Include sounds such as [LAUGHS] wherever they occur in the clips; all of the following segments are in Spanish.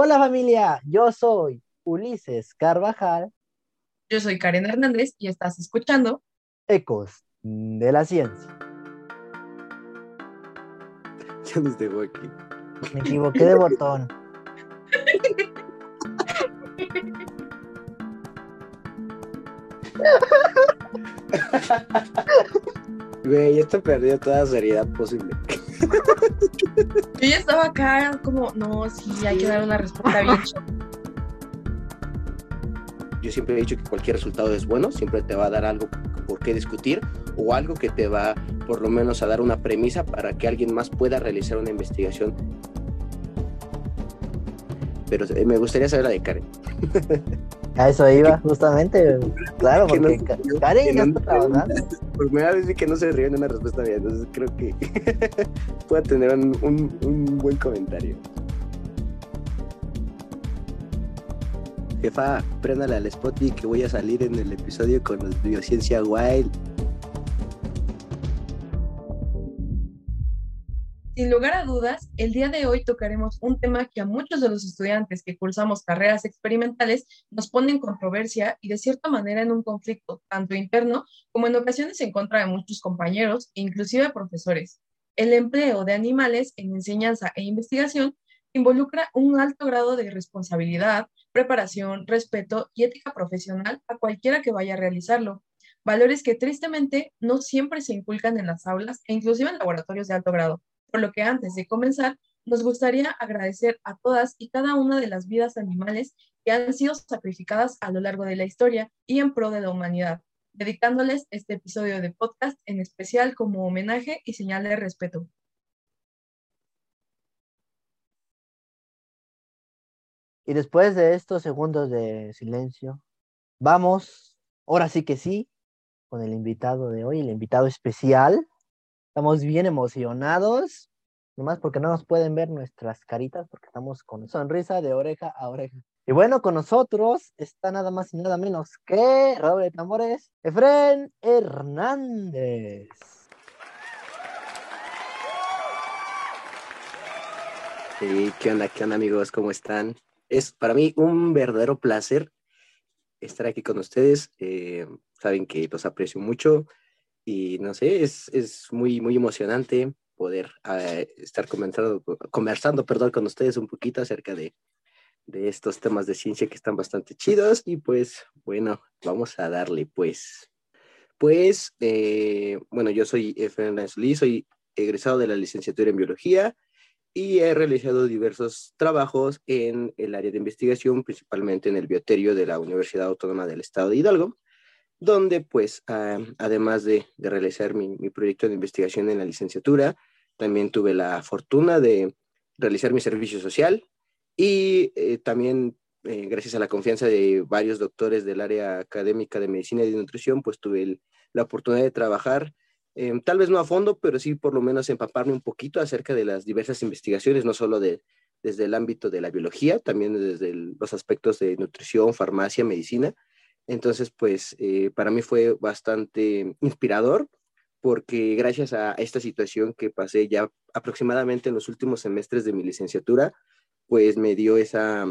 Hola familia, yo soy Ulises Carvajal. Yo soy Karen Hernández y estás escuchando Ecos de la Ciencia. [LAUGHS] Ya nos dejó aquí. Me equivoqué de botón. [LAUGHS] Güey, esto perdió toda seriedad posible. Yo ya estaba acá como, no, sí, hay que dar una respuesta bien. [LAUGHS] Yo siempre he dicho que cualquier resultado es bueno, siempre te va a dar algo por qué discutir o algo que te va por lo menos a dar una premisa para que alguien más pueda realizar una investigación. Pero eh, me gustaría saber la de Karen. A eso iba, justamente. Claro, Que porque no- Karen ya no- está trabajando. [LAUGHS] Por primera vez vi que no se ríe en una respuesta mía, entonces creo que [LAUGHS] pueda tener un, un- un buen comentario. Jefa, préndale al Spotify que voy a salir en el episodio con los Biociencia Wild. Sin lugar a dudas, el día de hoy tocaremos un tema que a muchos de los estudiantes que cursamos carreras experimentales nos pone en controversia y de cierta manera en un conflicto tanto interno como en ocasiones en contra de muchos compañeros e inclusive profesores. El empleo de animales en enseñanza e investigación involucra un alto grado de responsabilidad, preparación, respeto y ética profesional a cualquiera que vaya a realizarlo. Valores que tristemente no siempre se inculcan en las aulas e inclusive en laboratorios de alto grado por lo que antes de comenzar, nos gustaría agradecer a todas y cada una de las vidas animales que han sido sacrificadas a lo largo de la historia y en pro de la humanidad, dedicándoles este episodio de podcast en especial como homenaje y señal de respeto. Y después de estos segundos de silencio, vamos, ahora sí que sí, con el invitado de hoy, el invitado especial. Estamos bien emocionados, nomás porque no nos pueden ver nuestras caritas, porque estamos con sonrisa de oreja a oreja. Y bueno, con nosotros está nada más y nada menos que Robert Tambores, Efren Hernández. Sí, ¿Qué onda, qué onda amigos? ¿Cómo están? Es para mí un verdadero placer estar aquí con ustedes. Eh, saben que los aprecio mucho y no sé, es, es muy, muy emocionante poder eh, estar conversando, conversando perdón, con ustedes un poquito acerca de, de estos temas de ciencia que están bastante chidos y pues bueno, vamos a darle pues. Pues, eh, bueno, yo soy Fernández Solís, soy egresado de la licenciatura en biología y he realizado diversos trabajos en el área de investigación, principalmente en el bioterio de la Universidad Autónoma del Estado de Hidalgo, donde pues ah, además de, realizar mi, proyecto de investigación en la licenciatura, también tuve la fortuna de realizar mi servicio social y eh, también eh, gracias a la confianza de varios doctores del área académica de medicina y de nutrición, pues tuve el- la oportunidad de trabajar eh, tal vez no a fondo, pero sí por lo menos empaparme un poquito acerca de las diversas investigaciones, no solo de, desde el ámbito de la biología, también desde los aspectos de nutrición, farmacia, medicina. Entonces, pues eh, para mí fue bastante inspirador porque gracias a esta situación que pasé ya aproximadamente en los últimos semestres de mi licenciatura, pues me dio esa,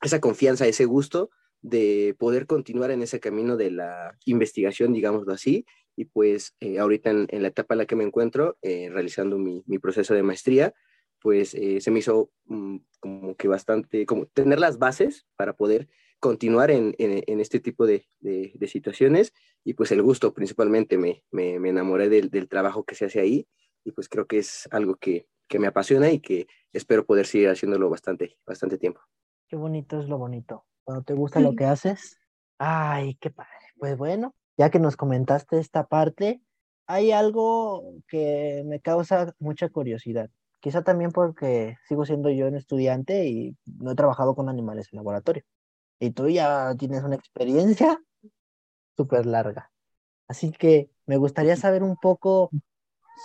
esa confianza, ese gusto de poder continuar en ese camino de la investigación, digámoslo así, y pues eh, ahorita en, la etapa en la que me encuentro, eh, realizando mi, proceso de maestría, pues eh, se me hizo um, como que bastante, como tener las bases para poder continuar en, en, en este tipo de, de, de, situaciones y pues el gusto principalmente me, me, me enamoré del, del, trabajo que se hace ahí y pues creo que es algo que, que me apasiona y que espero poder seguir haciéndolo bastante, bastante tiempo. Qué bonito es lo bonito. Cuando te gusta lo que haces, ay, qué padre. Pues bueno, ya que nos comentaste esta parte, hay algo que me causa mucha curiosidad. Quizá también porque sigo siendo yo un estudiante y no he trabajado con animales en laboratorio. Y tú ya tienes una experiencia súper larga. Así que me gustaría saber un poco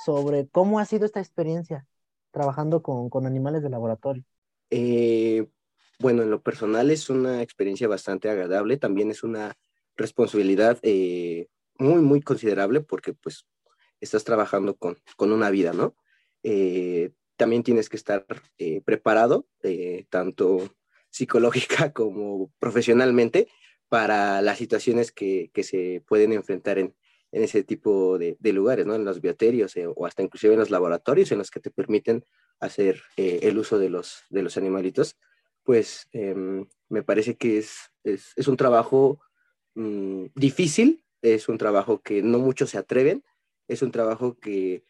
sobre cómo ha sido esta experiencia trabajando con, con animales de laboratorio. Eh, bueno, en lo personal es una experiencia bastante agradable. También es una responsabilidad eh, muy, muy considerable porque pues estás trabajando con, con una vida, ¿no? Eh, también tienes que estar preparado, tanto psicológica [LAUGHS] como profesionalmente para las situaciones que, que se pueden enfrentar en, en ese tipo de, de, lugares, ¿no? En los bioterios eh, o hasta inclusive en los laboratorios en los que te permiten hacer eh, el uso de los, de los animalitos, pues em, me parece que es, es, es un trabajo mmm, difícil, es un trabajo que no muchos se atreven, es un trabajo que,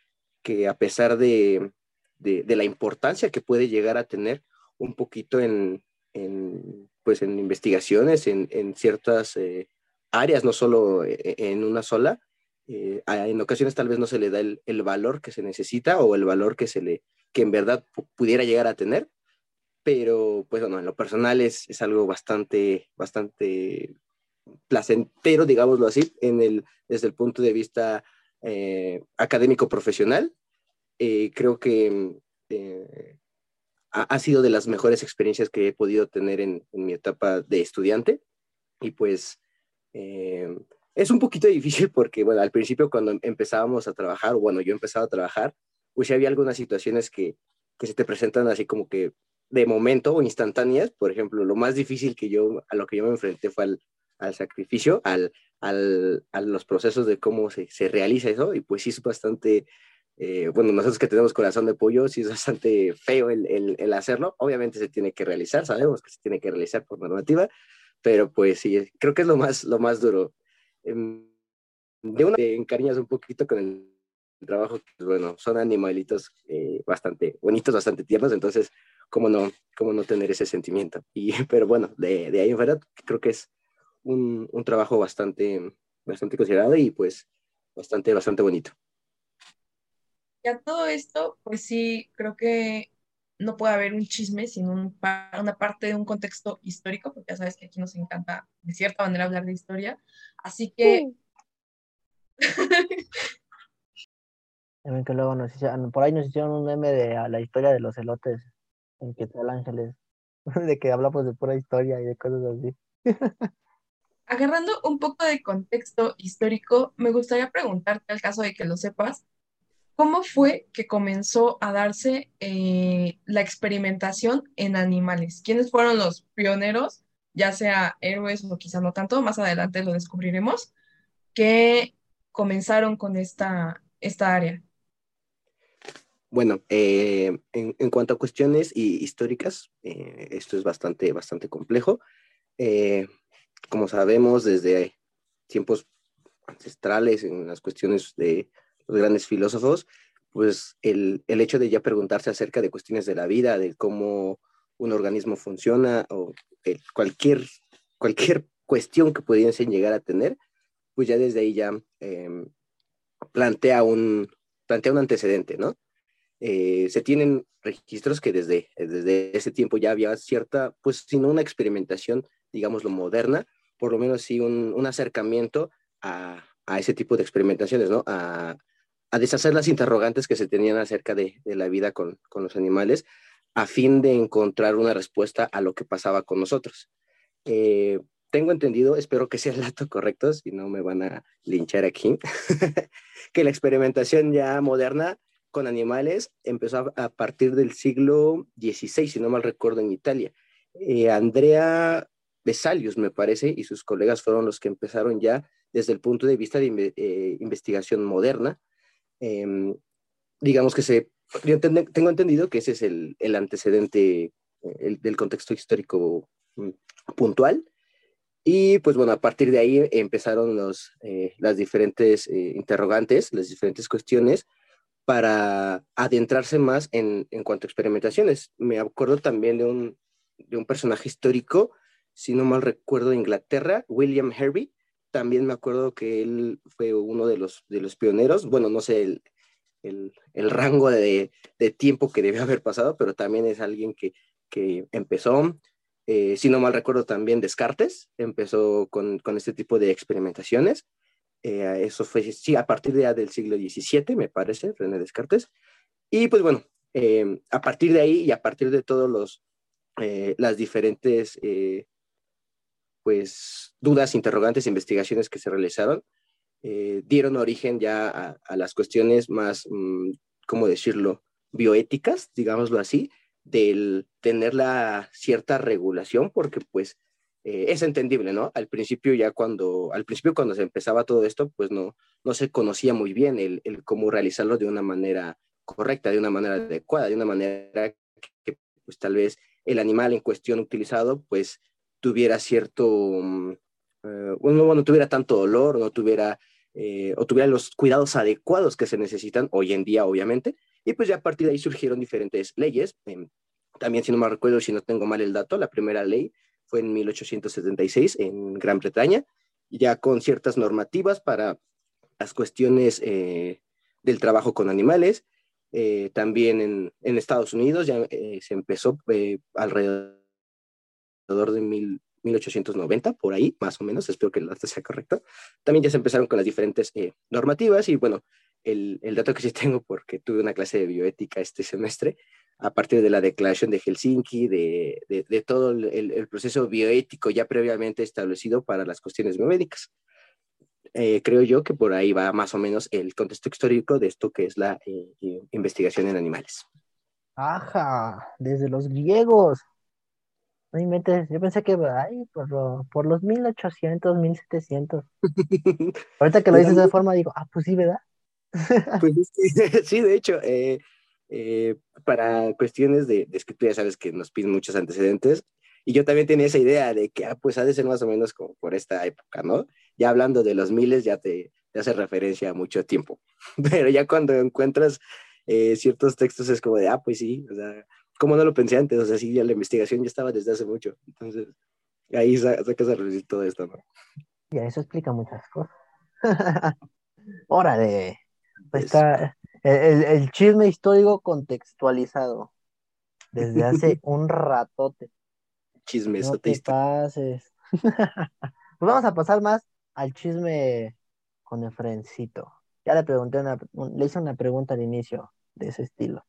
que a pesar de, de, de, la importancia que puede llegar a tener un poquito en, en pues en investigaciones, en, en ciertas eh, áreas, no solo eh, en una sola, eh, en ocasiones tal vez no se le da el, el, valor que se necesita o el valor que se le que en verdad pudiera llegar a tener pero pues bueno en lo personal es, es algo bastante bastante placentero digámoslo así en el desde el punto de vista eh, académico profesional. Eh, creo que eh, ha, sido de las mejores experiencias que he podido tener en, mi etapa de estudiante y pues eh, es un poquito [LAUGHS] difícil porque, bueno, al principio cuando empezábamos a trabajar, bueno, yo empezaba a trabajar, pues había algunas situaciones que, que se te presentan así como que de momento o instantáneas. Por ejemplo, lo más difícil que yo, a lo que yo me enfrenté fue al, al sacrificio, al, al, a los procesos de cómo se, se, realiza eso, y pues sí es bastante, eh, bueno, nosotros que tenemos corazón de pollo, sí es bastante feo el, el, el, hacerlo. Obviamente se tiene que realizar, sabemos que se tiene que realizar por normativa, pero pues sí, creo que es lo más, lo más duro. Em, de una te encariñas un poquito con el trabajo, pues bueno, son animalitos eh, bastante bonitos, bastante tiernos, entonces, ¿cómo no, cómo no tener ese sentimiento? [LAUGHS] Y, pero bueno, de, de ahí en fuera, creo que es un, un, trabajo bastante, bastante considerado y pues bastante, bastante bonito. Y a todo esto, pues sí, creo que no puede haber un chisme sin un, una parte de un contexto histórico, porque ya sabes que aquí nos encanta de cierta manera hablar de historia. Así que... [LAUGHS] También que luego nos hicieron, por ahí nos hicieron un meme de la historia de los elotes en que tal Ángeles, [LAUGHS] de que hablamos de pura historia y de cosas así. [LAUGHS] Agarrando un poco de contexto histórico, me gustaría preguntarte, al caso de que lo sepas, ¿Cómo fue que comenzó a darse eh, la experimentación en animales? ¿Quiénes fueron los pioneros, ya sea héroes o quizá no tanto, más adelante lo descubriremos, que comenzaron con esta, esta área? Bueno, eh, en, en, cuanto a cuestiones históricas, eh, esto es bastante, bastante complejo. Como sabemos, desde tiempos ancestrales, en las cuestiones de los grandes filósofos, pues el, el, hecho de ya preguntarse acerca de cuestiones de la vida, de cómo un organismo funciona o cualquier, cualquier cuestión que pudiesen llegar a tener, pues ya desde ahí ya eh, plantea, un, plantea un antecedente, ¿no? Eh, se tienen registros que desde, desde ese tiempo ya había cierta, pues si no una experimentación, digámoslo, moderna, por lo menos sí un, un acercamiento a, a, ese tipo de experimentaciones, ¿no? A, a deshacer las interrogantes que se tenían acerca de, la vida con, los animales a fin de encontrar una respuesta a lo que pasaba con nosotros. Eh, tengo entendido, espero que sea el dato correcto, si no me van a linchar aquí, [LAUGHS] que la experimentación ya moderna con animales empezó a, a, partir del siglo XVI, si no mal recuerdo, en Italia. Eh, Andrea Vesalius, me parece, y sus colegas fueron los que empezaron ya desde el punto de vista de eh, investigación moderna eh, digamos que se, yo tengo entendido que ese es el, el antecedente el, del contexto histórico mm, puntual. Y pues bueno, a partir de ahí empezaron los, eh, las diferentes eh, interrogantes, las diferentes cuestiones para adentrarse más en, en, cuanto a experimentaciones. Me acuerdo también de un, de un personaje histórico, si no mal recuerdo, de Inglaterra, William Hervey, también me acuerdo que él fue uno de los, de los pioneros, bueno, no sé el, el, rango de, de, tiempo que debe haber pasado, pero también es alguien que, que empezó, eh, si no mal recuerdo también Descartes, empezó con, con este tipo de experimentaciones. Eh, eso fue, sí, a partir de, del siglo XVII, me parece, René Descartes. Y pues bueno, eh, a partir de ahí y a partir de todos los, eh, las diferentes pues dudas, interrogantes, investigaciones que se realizaron, eh, dieron origen ya a, las cuestiones más, mmm, ¿cómo decirlo?, bioéticas, digámoslo así, del tener la cierta regulación, porque pues eh, es entendible, ¿no? Al principio ya cuando, al principio cuando se empezaba todo esto, pues no, no se conocía muy bien el, el cómo realizarlo de una manera correcta, de una manera adecuada, de una manera que pues tal vez el animal en cuestión utilizado pues tuviera cierto, eh, bueno, no tuviera tanto dolor, no tuviera, eh, o tuviera los cuidados adecuados que se necesitan hoy en día, obviamente, y pues ya a partir de ahí surgieron diferentes leyes. Em, también, si no me recuerdo, si no tengo mal el dato, la primera ley fue en 1876 en Gran Bretaña, ya con ciertas normativas para las cuestiones eh, del trabajo con animales. Eh, también en, en, Estados Unidos ya eh, se empezó alrededor de mil, 1890, por ahí, más o menos, espero que el dato sea correcto. También ya se empezaron con las diferentes normativas y bueno, el, el, dato que sí tengo, porque tuve una clase de bioética este semestre, a partir de la declaración de Helsinki, de, de, todo el, el, proceso bioético ya previamente establecido para las cuestiones biomédicas. Eh, creo yo que por ahí va más o menos el contexto histórico de esto que es la eh, eh, investigación en animales. Ajá, desde los griegos. No inventes, yo pensé que ay, por, lo, por los 1800, 1700. [LAUGHS] Ahorita que lo dices de esa forma, digo, ah, pues sí, ¿verdad? Pues [LAUGHS] [LAUGHS] sí, de hecho, eh, eh, para cuestiones de, escritura, ya sabes que nos piden muchos antecedentes, y yo también tenía esa idea de que, ah, pues ha de ser más o menos como por esta época, ¿no? Ya hablando de los miles, ya te, te hace referencia a mucho tiempo, pero ya cuando encuentras eh, ciertos textos es como de, ah, pues sí, o sea, ¿cómo no lo pensé antes? O sea, sí, ya la investigación ya estaba desde hace mucho, entonces ahí sacas a reducir todo esto, ¿no? Ya, eso explica muchas cosas. [LAUGHS] Órale, pues está, el, chisme histórico contextualizado desde hace [LAUGHS] un ratote. Chisme no te pases. [LAUGHS] pues vamos a pasar más al chisme con el frencito. Ya le pregunté una, le hice una pregunta al inicio de ese estilo.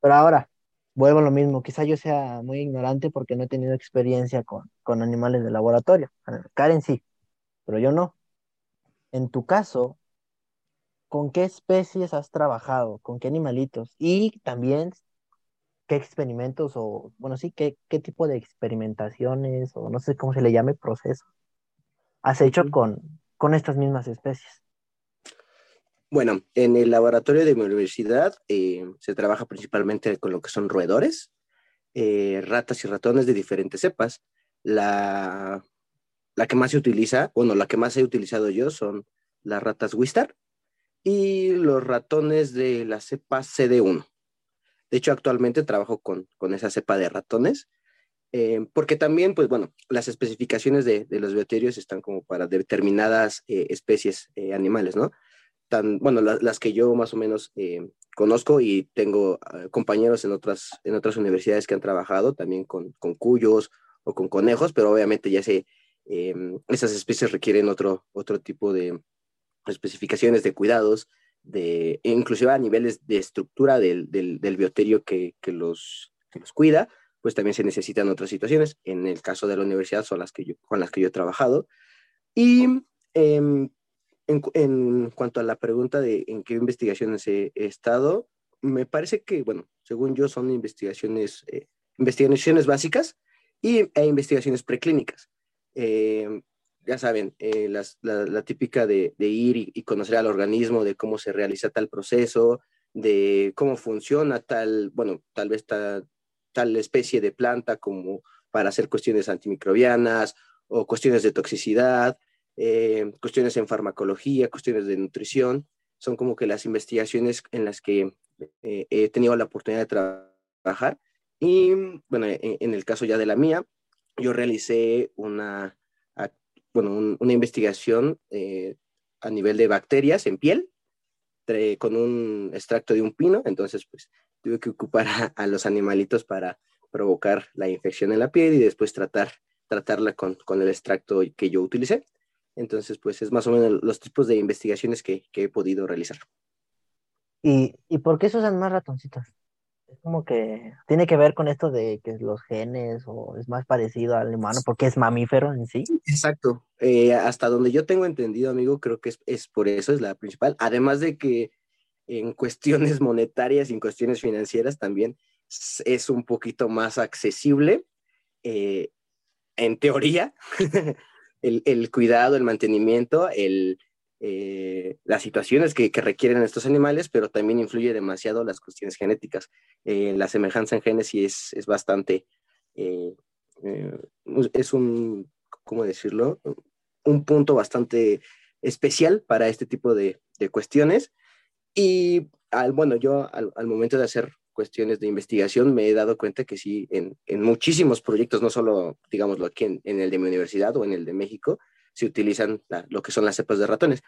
Pero ahora, vuelvo a lo mismo. Quizá yo sea muy ignorante porque no he tenido experiencia con, con animales de laboratorio. Karen sí, pero yo no. En tu caso, con qué especies has trabajado, con qué animalitos y también qué experimentos o, bueno, sí, qué, qué tipo de experimentaciones o no sé cómo se le llame proceso has hecho con, con estas mismas especies. Bueno, en el laboratorio de mi universidad eh, se trabaja principalmente con lo que son roedores, eh, ratas y ratones de diferentes cepas. La, la que más se utiliza, bueno, la que más he utilizado yo son las ratas Wistar, y los ratones de la cepa CD1. De hecho, actualmente trabajo con, con esa cepa de ratones, eh, porque también, pues bueno, las especificaciones de, de los bioterios están como para determinadas especies animales, ¿no? Bueno, las que yo más o menos conozco y tengo ah, compañeros en otras, en otras universidades que han trabajado también con, con cuyos o con conejos, pero obviamente ya sé, esas especies requieren otro, otro tipo de, especificaciones de cuidados, de, inclusive a niveles de estructura del, del, bioterio que, que, los, que los cuida, pues también se necesitan otras situaciones. En el caso de la universidad son las que yo, con las que yo he trabajado. Y em, en, en, cuanto a la pregunta de en qué investigaciones he, estado, me parece que, bueno, según yo son investigaciones, eh, investigaciones básicas y, e investigaciones preclínicas. Eh, ya saben, eh, la, típica de, ir y, conocer al organismo, de cómo se realiza tal proceso, de cómo funciona tal, bueno, tal vez tal, tal especie de planta como para hacer cuestiones antimicrobianas o cuestiones de toxicidad, eh, cuestiones en farmacología, cuestiones de nutrición. Son como que las investigaciones en las que eh, he tenido la oportunidad de trabajar. Y bueno, en el caso ya de la mía, yo realicé una bueno, una investigación eh, a nivel de bacterias en piel con un extracto de un pino, entonces pues tuve que ocupar a, los animalitos para provocar la infección en la piel y después tratar, tratarla con, con, el extracto que yo utilicé. Entonces pues es más o menos los tipos de investigaciones que, que he podido realizar. ¿Y, ¿Y por qué se usan más ratoncitos? es como que tiene que ver con esto de que los genes o es más parecido al humano porque es mamífero en sí. Exacto. Eh, hasta donde yo tengo entendido, amigo, creo que es, es, por eso, es la principal. Además de que en [LAUGHS] cuestiones monetarias y en cuestiones financieras también es un poquito más accesible, eh, en teoría, [LAUGHS] el, cuidado, el mantenimiento, el, eh, las situaciones que, requieren estos animales, pero también influye demasiado las cuestiones genéticas. Eh, la semejanza en genes es, es bastante, es un, ¿cómo decirlo? Un punto bastante especial para este tipo de, de cuestiones. Y al, bueno, yo al, al, momento de hacer cuestiones de investigación me he dado cuenta que sí, en, en muchísimos proyectos, no solo, digámoslo, aquí en, en, el de mi universidad o en el de México, se utilizan lo que son las cepas de ratones.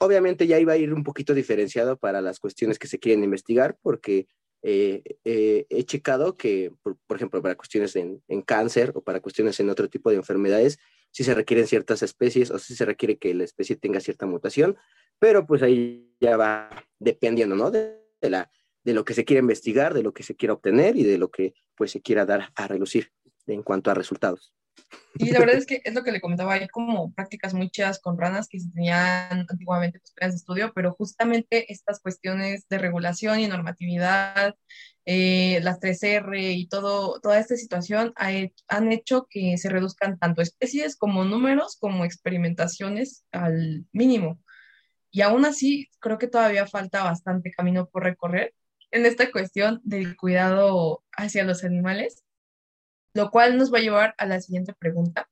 Obviamente ya iba a ir un poquito diferenciado para las cuestiones que se quieren investigar, porque eh, eh, he checado que, por, por, ejemplo, para cuestiones en, en, cáncer o para cuestiones en otro tipo de enfermedades, sí se requieren ciertas especies o sí se requiere que la especie tenga cierta mutación, pero pues ahí ya va dependiendo, ¿no? De, de la de lo que se quiere investigar, de lo que se quiera obtener y de lo que pues se quiera dar a relucir en cuanto a resultados. Y la verdad es que es lo que le comentaba, hay como prácticas muy chidas con ranas que se tenían antiguamente en los planes de estudio, pero justamente estas cuestiones de regulación y normatividad, eh, las 3R y todo, toda esta situación ha, han hecho que se reduzcan tanto especies como números como experimentaciones al mínimo. Y aún así, creo que todavía falta bastante camino por recorrer en esta cuestión del cuidado hacia los animales, lo cual nos va a llevar a la siguiente pregunta,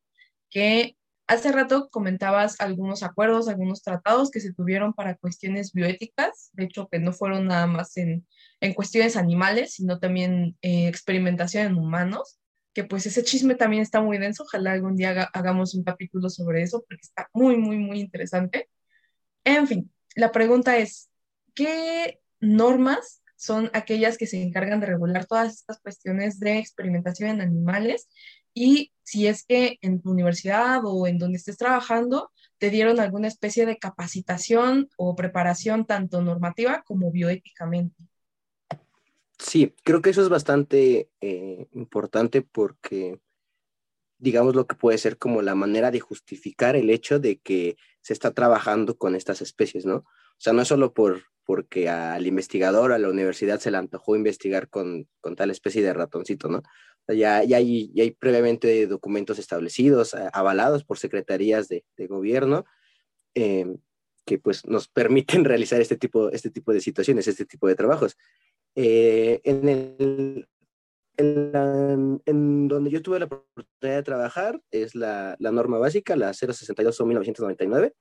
que hace rato comentabas algunos acuerdos, algunos tratados que se tuvieron para cuestiones bioéticas, de hecho que no fueron nada más en, en cuestiones animales, sino también eh, experimentación en humanos, que pues ese chisme también está muy denso, ojalá algún día hagamos un capítulo sobre eso, porque está muy, muy, muy interesante. En fin, la pregunta es, ¿qué normas son aquellas que se encargan de regular todas estas cuestiones de experimentación en animales y si es que en tu universidad o en donde estés trabajando te dieron alguna especie de capacitación o preparación tanto normativa como bioéticamente. Sí, creo que eso es bastante eh, importante porque digamos lo que puede ser como la manera de justificar el hecho de que se está trabajando con estas especies, ¿no? Sea, no es solo por, porque al investigador, a la universidad se le antojó investigar con, con tal especie de ratoncito, ¿no? ya, ya, hay, ya previamente documentos establecidos, avalados por secretarías de, gobierno, eh, que pues nos permiten [LAUGHS] realizar este tipo, este tipo de situaciones, este tipo de trabajos. Eh, en, el, en, donde yo tuve la oportunidad de trabajar es la, la norma básica, la 062 1999,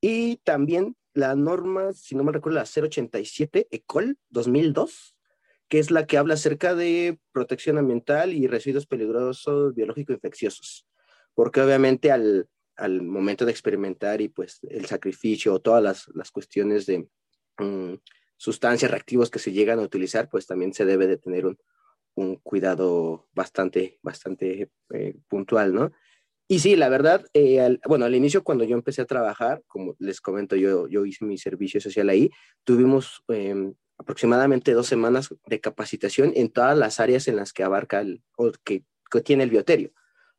y también la norma, si no me recuerdo, la 087 ECOL 2002, que es la que habla acerca de protección ambiental y residuos peligrosos biológico-infecciosos. Porque obviamente al, al, momento de experimentar y pues el sacrificio o todas las, las cuestiones de um, sustancias reactivos que se llegan a utilizar, pues también se debe de tener un, un cuidado bastante, bastante eh, puntual, ¿no? Y sí, la verdad, eh, al, bueno, al inicio cuando yo empecé a trabajar, como les comento, yo, yo hice mi servicio social ahí, tuvimos eh, aproximadamente dos semanas de capacitación en todas las áreas en las que abarca el, o que, que tiene el bioterio,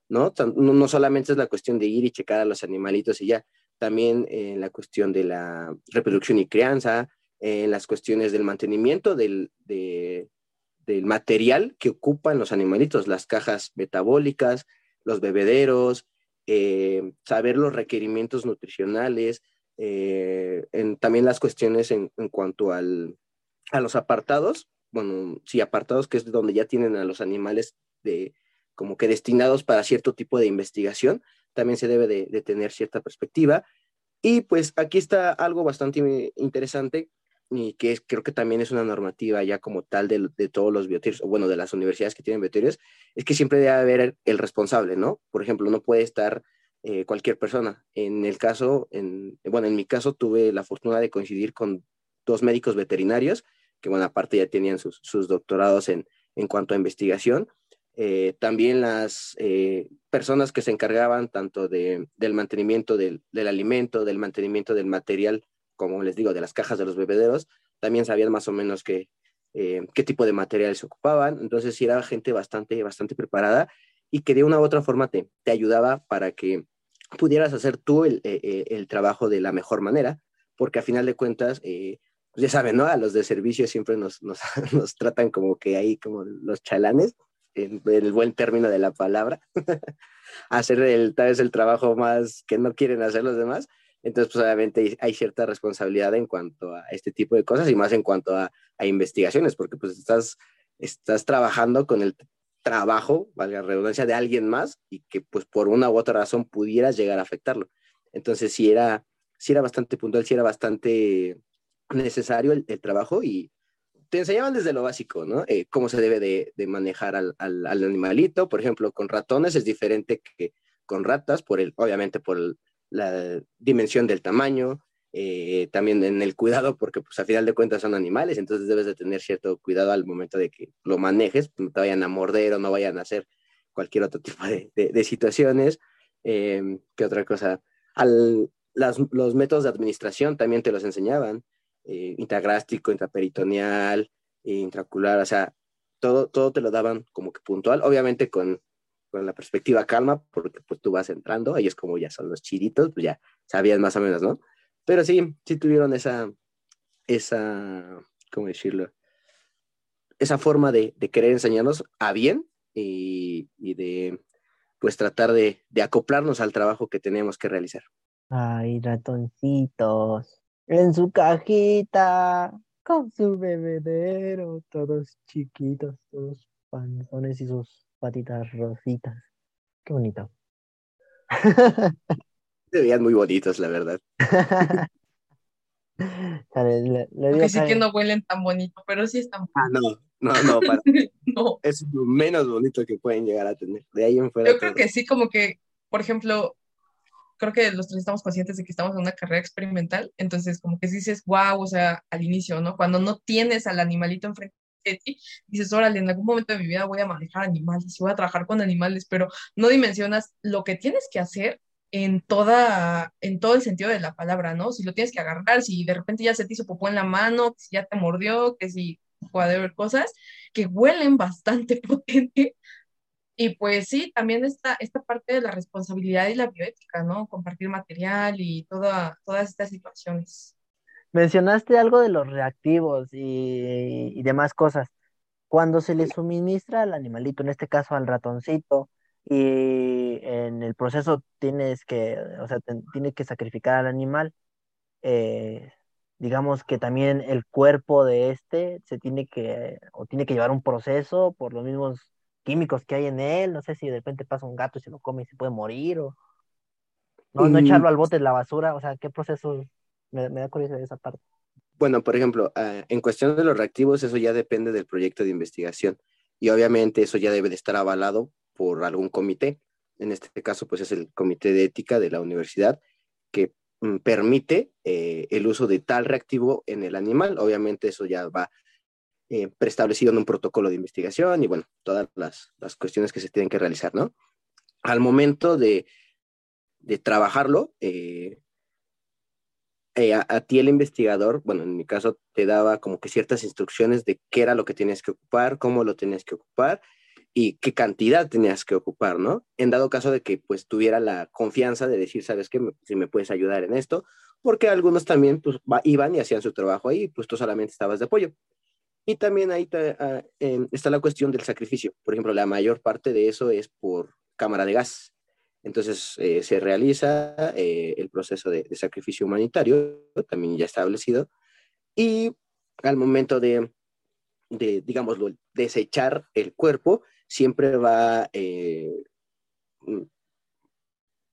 ¿no? ¿no? No solamente es la cuestión de ir y checar a los animalitos y ya, también en la cuestión de la reproducción y crianza, en las cuestiones del mantenimiento del, de, del material que ocupan los animalitos, las cajas metabólicas, los bebederos, eh, saber los requerimientos nutricionales, eh, en, también las cuestiones en, en cuanto al, a los apartados, bueno, sí, apartados que es donde ya tienen a los animales de, como que destinados para cierto tipo de investigación, también se debe de, de tener cierta perspectiva. Y pues aquí está algo bastante interesante y que es, creo que también es una normativa ya como tal de, de todos los bioterios, o bueno, de las universidades que tienen bioterios, es que siempre debe haber el, responsable, ¿no? Por ejemplo, no puede estar eh, cualquier persona. En el caso, en, bueno, en mi caso tuve la fortuna de coincidir con dos médicos veterinarios, que bueno, aparte ya tenían sus, sus doctorados en, en cuanto a investigación. Eh, también las eh, personas que se encargaban tanto de, del mantenimiento del, del alimento, del mantenimiento del material como les digo, de las cajas de los bebederos, también sabían más o menos qué, eh, qué tipo de materiales ocupaban. Entonces, sí era gente bastante, bastante preparada y que de una u otra forma te, te ayudaba para que pudieras hacer tú el, el, el, trabajo de la mejor manera, porque a final de cuentas, eh, ya saben, ¿no? A los de servicio siempre nos, nos, [LAUGHS] nos tratan como que ahí como los chalanes, en el buen término de la palabra, [LAUGHS] hacer el, tal vez el trabajo más que no quieren hacer los demás. Entonces, pues obviamente hay cierta responsabilidad en cuanto a este tipo de cosas y más en cuanto a, a investigaciones, porque pues estás, estás trabajando con el trabajo, valga la redundancia, de alguien más y que pues por una u otra razón pudieras llegar a afectarlo. Entonces, sí era, sí era bastante puntual, sí era bastante necesario el, el trabajo y te enseñaban desde lo básico, ¿no? Eh, cómo se debe de, de manejar al, al, al, animalito, por ejemplo, con ratones es diferente que con ratas, por el, obviamente por el, la dimensión del tamaño, eh, también en el cuidado, porque pues a final de cuentas son animales, entonces debes de tener cierto cuidado al momento de que lo manejes, no te vayan a morder o no vayan a hacer cualquier otro tipo de, de, situaciones. Eh, ¿Qué otra cosa? Al, los métodos de administración también te los enseñaban eh, intragrástico, intraperitoneal, intraocular, o sea, todo, todo te lo daban como que puntual, obviamente con, con la perspectiva calma, porque pues tú vas entrando, ellos como ya son los chiritos, pues ya sabían más o menos, ¿no? Pero sí, sí tuvieron esa, esa, ¿cómo decirlo? Esa forma de, querer enseñarnos a bien y, de, pues, tratar de, de acoplarnos al trabajo que tenemos que realizar. Ay, ratoncitos en su cajita, con su bebedero, todos chiquitos, todos panzones y sus patitas rositas. Qué bonito. [LAUGHS] Se veían muy bonitos, la verdad. [LAUGHS] le, le digo Aunque sí que no huelen tan bonito, pero sí están Ah, no, no, no, para- [LAUGHS] No, es lo menos bonito que pueden llegar a tener. De ahí en fuera. yo creo todo. que sí, como que, por ejemplo, creo que los tres estamos conscientes de que estamos en una carrera experimental, entonces como que dices, wow, o sea, al inicio, ¿no? Cuando no tienes al animalito enfrente de ti, dices, órale, en algún momento de mi vida voy a manejar animales y voy a trabajar con animales, pero no dimensionas lo que tienes que hacer en toda, en todo el sentido de la palabra, ¿no? Si lo tienes que agarrar, si de repente ya se te hizo popó en la mano, si ya te mordió, que si haber cosas que huelen bastante [LAUGHS] potente. Y pues sí, también está esta parte de la responsabilidad y la bioética, ¿no? Compartir material y toda, todas estas situaciones. Mencionaste algo de los reactivos y, y demás cosas. Cuando se le suministra al animalito, en este caso al ratoncito, y en el proceso tienes que, o sea, te- tiene que sacrificar al animal, eh, digamos que también el cuerpo de este se tiene que, o tiene que llevar un proceso por los mismos químicos que hay en él. No sé si de repente pasa un gato y se lo come y se puede morir, o no, no echarlo al bote de la basura, o sea, ¿qué proceso? Me, da curiosidad esa parte. Bueno, por ejemplo, ah, en cuestión de los reactivos, eso ya depende del proyecto de investigación. Y obviamente eso ya debe de estar avalado por algún comité. En este caso, pues es el comité de ética de la universidad que mm, permite eh, el uso de tal reactivo en el animal. Obviamente eso ya va eh, preestablecido en un protocolo de investigación y bueno, todas las, las cuestiones que se tienen que realizar, ¿no? Al momento de, de trabajarlo, eh, eh, a, a, ti el investigador, bueno, en mi caso te daba como que ciertas instrucciones de qué era lo que tenías que ocupar, cómo lo tenías que ocupar y qué cantidad tenías que ocupar, ¿no? En dado caso de que pues tuviera la confianza de decir, sabes qué, si me puedes ayudar en esto, porque algunos también pues va, iban y hacían su trabajo ahí, pues tú solamente estabas de apoyo. Y también ahí uh, eh, está la cuestión del sacrificio. Por ejemplo, la mayor parte de eso es por cámara de gas. Entonces eh, se realiza eh, el proceso de, sacrificio humanitario, también ya establecido, y al momento de, de digámoslo, desechar el cuerpo, siempre va eh,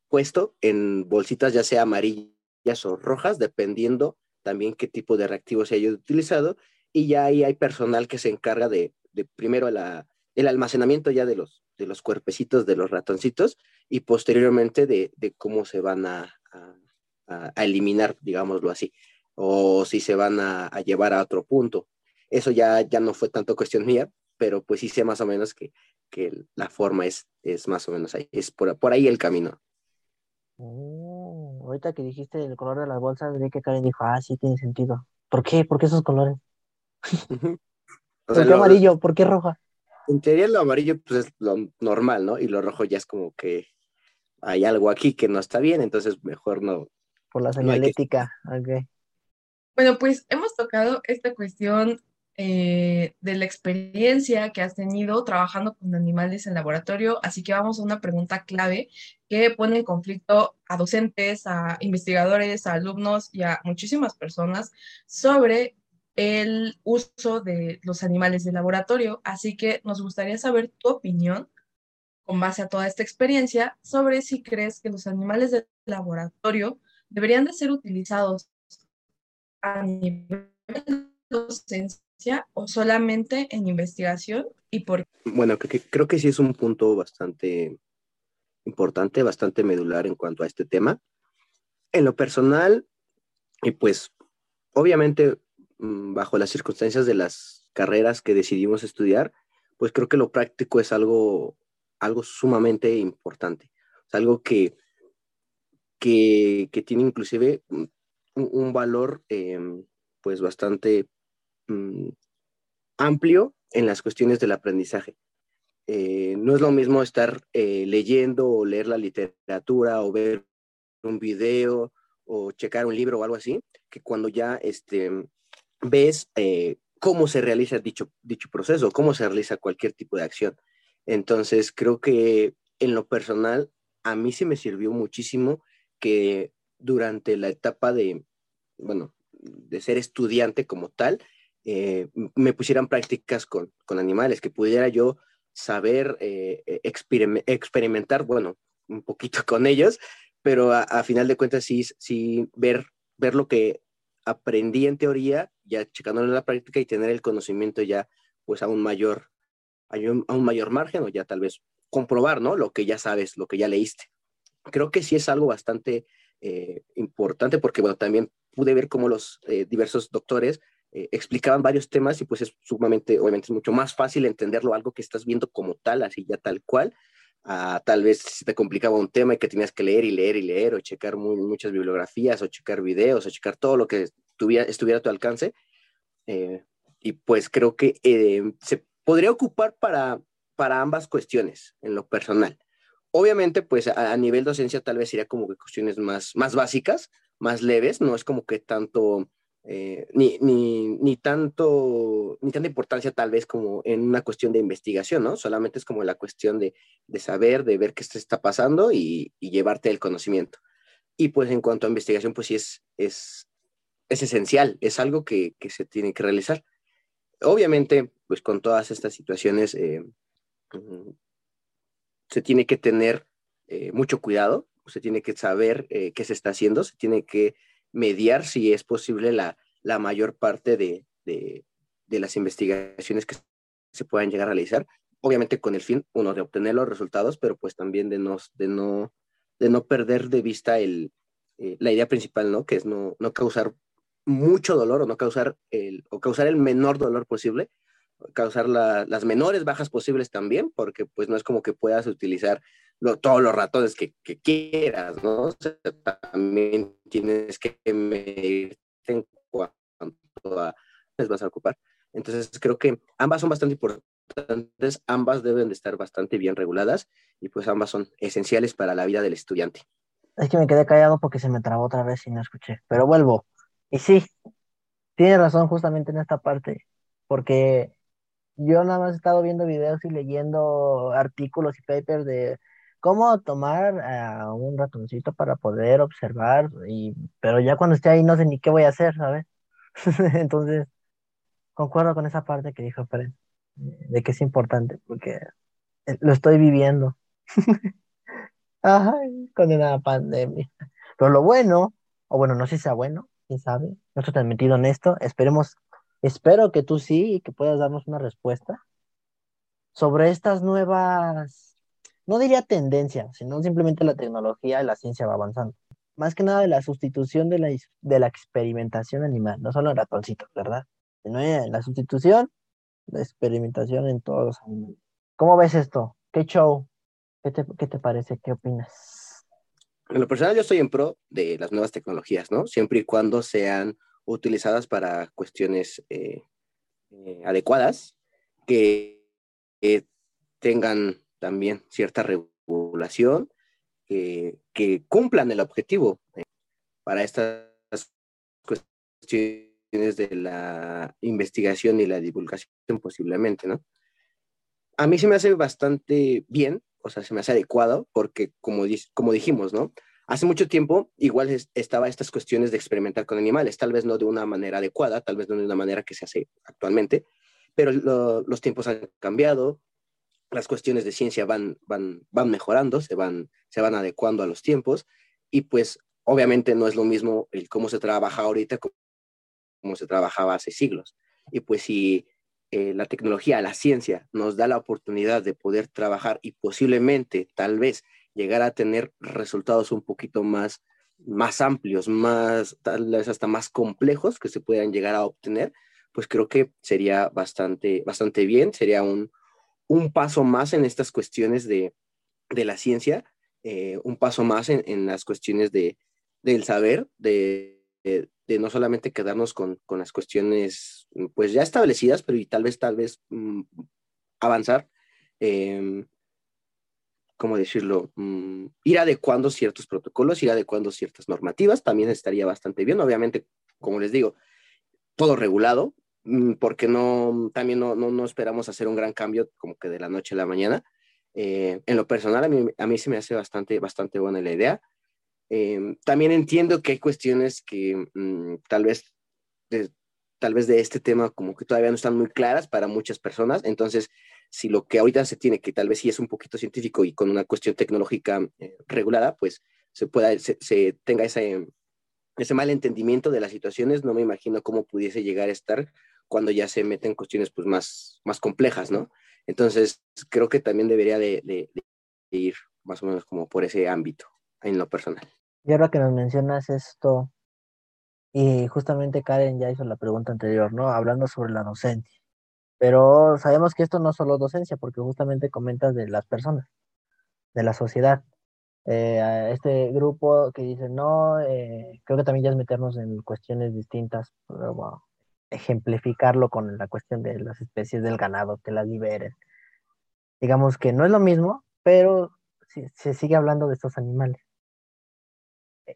puesto en bolsitas ya sea amarillas o rojas, dependiendo también qué tipo de reactivo se haya utilizado, y ya ahí hay personal que se encarga de, primero el almacenamiento ya de los, de los cuerpecitos de los ratoncitos y posteriormente de, de cómo se van a, a, a, eliminar, digámoslo así, o si se van a, a, llevar a otro punto. Eso ya, ya no fue tanto cuestión mía, pero pues sí sé más o menos que, que la forma es, es más o menos ahí, es por, por ahí el camino. Oh, ahorita que dijiste el color de las bolsas, vi que Karen dijo, ah, sí, tiene sentido. ¿Por qué? ¿Por qué esos colores? ¿Por qué lo, amarillo? ¿Por qué roja? En teoría lo amarillo pues es lo normal, ¿no? Y lo rojo ya es como que hay algo aquí que no está bien, entonces mejor no. Por la señalética, no que... ok. Bueno, pues hemos tocado esta cuestión eh, de la experiencia que has tenido trabajando con animales en laboratorio, así que vamos a una pregunta clave que pone en conflicto a docentes, a investigadores, a alumnos y a muchísimas personas sobre el uso de los animales de laboratorio. Así que nos gustaría saber tu opinión con base a toda esta experiencia sobre si crees que los animales de laboratorio deberían de ser utilizados a nivel de docencia o solamente en investigación y por Bueno, creo que, creo que sí es un punto bastante importante, bastante medular en cuanto a este tema. En lo personal, y pues obviamente bajo las circunstancias de las carreras que decidimos estudiar, pues creo que lo práctico es algo, algo sumamente importante. Es algo que, que, que tiene inclusive un, un valor em, pues bastante Mm, amplio en las cuestiones del aprendizaje. Eh, no es lo mismo estar eh, leyendo o leer la literatura o ver un video o checar un libro o algo así, que cuando ya este, ves eh, cómo se realiza dicho, dicho proceso, cómo se realiza cualquier tipo de acción. Entonces, creo que en lo personal, a mí se me sirvió muchísimo que durante la etapa de, bueno, de ser estudiante como tal, eh, me pusieran prácticas con, con, animales, que pudiera yo saber eh, experimentar, bueno, un poquito [LAUGHS] con ellos, pero a, final de cuentas sí, sí ver, ver lo que aprendí en teoría, ya checándolo en la práctica y tener el conocimiento ya pues a un mayor, a un, mayor margen o ya tal vez comprobar, ¿no? Lo que ya sabes, lo que ya leíste. Creo que sí es algo bastante eh, importante porque, bueno, también pude ver cómo los diversos doctores eh, explicaban varios temas y pues es sumamente, obviamente es mucho más fácil entenderlo algo que estás viendo como tal, así ya tal cual, a tal vez si te complicaba un tema y que tenías que leer y leer y leer o checar muchas bibliografías o checar videos o checar todo lo que tuviera, estuviera a tu alcance. Eh, y pues creo que eh, se podría ocupar para, para ambas cuestiones en lo personal. Obviamente, pues a, a, nivel docencia tal vez sería como que cuestiones más, más básicas, más leves, no es como que tanto eh, ni, ni, ni, tanto, ni tanta importancia tal vez como en una cuestión de investigación, ¿no? Solamente es como la cuestión de, de saber, de ver qué se está pasando y, y, llevarte el conocimiento. Y pues en cuanto a investigación, pues sí es, es, es esencial, es algo que, que, se tiene que realizar. Obviamente, pues con todas estas situaciones eh, se tiene que tener eh, mucho cuidado, se tiene que saber eh, qué se está haciendo, se tiene que mediar, si es posible, la, la mayor parte de, de, las investigaciones que se puedan llegar a realizar. Obviamente con el fin, uno, de obtener los resultados, pero pues también de no, de no, de no perder de vista el, eh, la idea principal, ¿no? Que es no, no causar mucho dolor o no causar el, o causar el menor dolor posible, causar la, las menores bajas posibles también, porque pues no es como que puedas utilizar todos los ratones que, quieras, ¿no? O sea, también tienes que medirte en cuanto a les vas a ocupar. Entonces creo que ambas son bastante importantes, ambas deben de estar bastante bien reguladas y pues ambas son esenciales para la vida del estudiante. Es que me quedé callado porque se me trabó otra vez y no escuché, pero vuelvo. Y sí, tiene razón justamente en esta parte, porque yo nada más he estado viendo videos y leyendo artículos y papers de cómo tomar a un ratoncito para poder observar, y, pero ya cuando esté ahí no sé ni qué voy a hacer, ¿sabes? [LAUGHS] Entonces, concuerdo con esa parte que dijo Fred, de que es importante, porque eh, lo estoy viviendo. [LAUGHS] Ay, con una pandemia. Pero lo bueno, o bueno, no sé si sea bueno, quién sabe, no estoy tan metido en esto, esperemos, espero que tú sí y que puedas darnos una respuesta sobre estas nuevas no diría tendencia, sino simplemente la tecnología y la ciencia va avanzando. Más que nada de la sustitución de la, de la experimentación animal, no solo en ratoncitos, ¿verdad? Sino en la sustitución de experimentación en todos los animales. ¿Cómo ves esto? ¿Qué show? ¿Qué te, qué te parece? ¿Qué opinas? En lo personal yo estoy en pro de las nuevas tecnologías, ¿no? Siempre y cuando sean utilizadas para cuestiones eh, eh, adecuadas, que tengan también cierta regulación que, cumplan el objetivo. Para estas cuestiones de la investigación y la divulgación posiblemente, ¿no? A mí se me hace bastante bien, o sea, se me hace adecuado porque como, como dijimos, ¿no? Hace mucho tiempo igual estaba estas cuestiones de experimentar con animales, tal vez no de una manera adecuada, tal vez no de una manera que se hace actualmente, pero los tiempos han cambiado, las cuestiones de ciencia van, van, van mejorando, se van, se van adecuando a los tiempos y pues obviamente no es lo mismo el cómo se trabaja ahorita como se trabajaba hace siglos. Y pues si eh, la tecnología, la ciencia nos da la oportunidad de poder trabajar y posiblemente, tal vez, llegar a tener resultados un poquito más, más amplios, más, tal vez hasta más complejos que se puedan llegar a obtener, pues creo que sería bastante, bastante bien, sería un, un paso más en estas cuestiones de, de la ciencia, eh, un paso más en, en, las cuestiones de, del saber, de, de, no solamente quedarnos con, con, las cuestiones pues ya establecidas, pero y tal vez, tal vez mm, avanzar. Eh, ¿cómo decirlo? Mm, ir adecuando ciertos protocolos, ir adecuando ciertas normativas, también estaría bastante bien. Obviamente, como les digo, todo regulado, porque no, también no, no, esperamos hacer un gran cambio como que de la noche a la mañana. Eh, en lo personal, a mí, a mí se me hace bastante, bastante buena la idea. Eh, también entiendo que hay cuestiones que mm, tal vez tal vez de este tema como que todavía no están muy claras para muchas personas. Entonces, si lo que ahorita se tiene, que tal vez sí es un poquito científico y con una cuestión tecnológica eh, regulada, pues se pueda, se, tenga ese, ese mal entendimiento de las situaciones, no me imagino cómo pudiese llegar a estar cuando ya se meten cuestiones pues más, más complejas, ¿no? Entonces, creo que también debería de, de, ir más o menos como por ese ámbito en lo personal. Y ahora que nos mencionas esto, y justamente Karen ya hizo la pregunta anterior, ¿no? Hablando sobre la docencia. Pero sabemos que esto no es solo docencia, porque justamente comentas de las personas, de la sociedad. Eh, este grupo que dice, no, eh, creo que también ya es meternos en cuestiones distintas, pero, ejemplificarlo con la cuestión de las especies del ganado, que las liberen. Digamos que no es lo mismo, pero se sigue hablando de estos animales.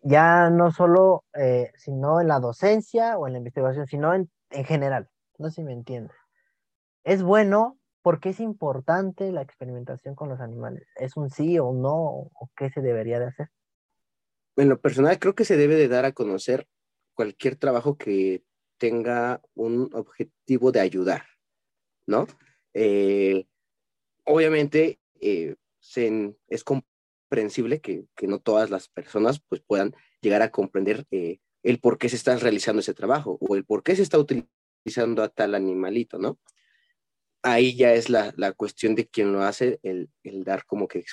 Ya no solo, eh, sino en la docencia o en la investigación, sino en, en general. No sé si me entiendes es bueno porque es importante la experimentación con los animales. ¿Es un sí o no? ¿O qué se debería de hacer? En lo personal, creo que se debe de dar a conocer cualquier trabajo que tenga un objetivo de ayudar, ¿no? Eh, obviamente, eh, es comprensible que, no todas las personas pues, puedan llegar a comprender eh, el por qué se está realizando ese trabajo o el por qué se está utilizando a tal animalito, ¿no? ahí ya es la, cuestión de quien lo hace, el, dar como que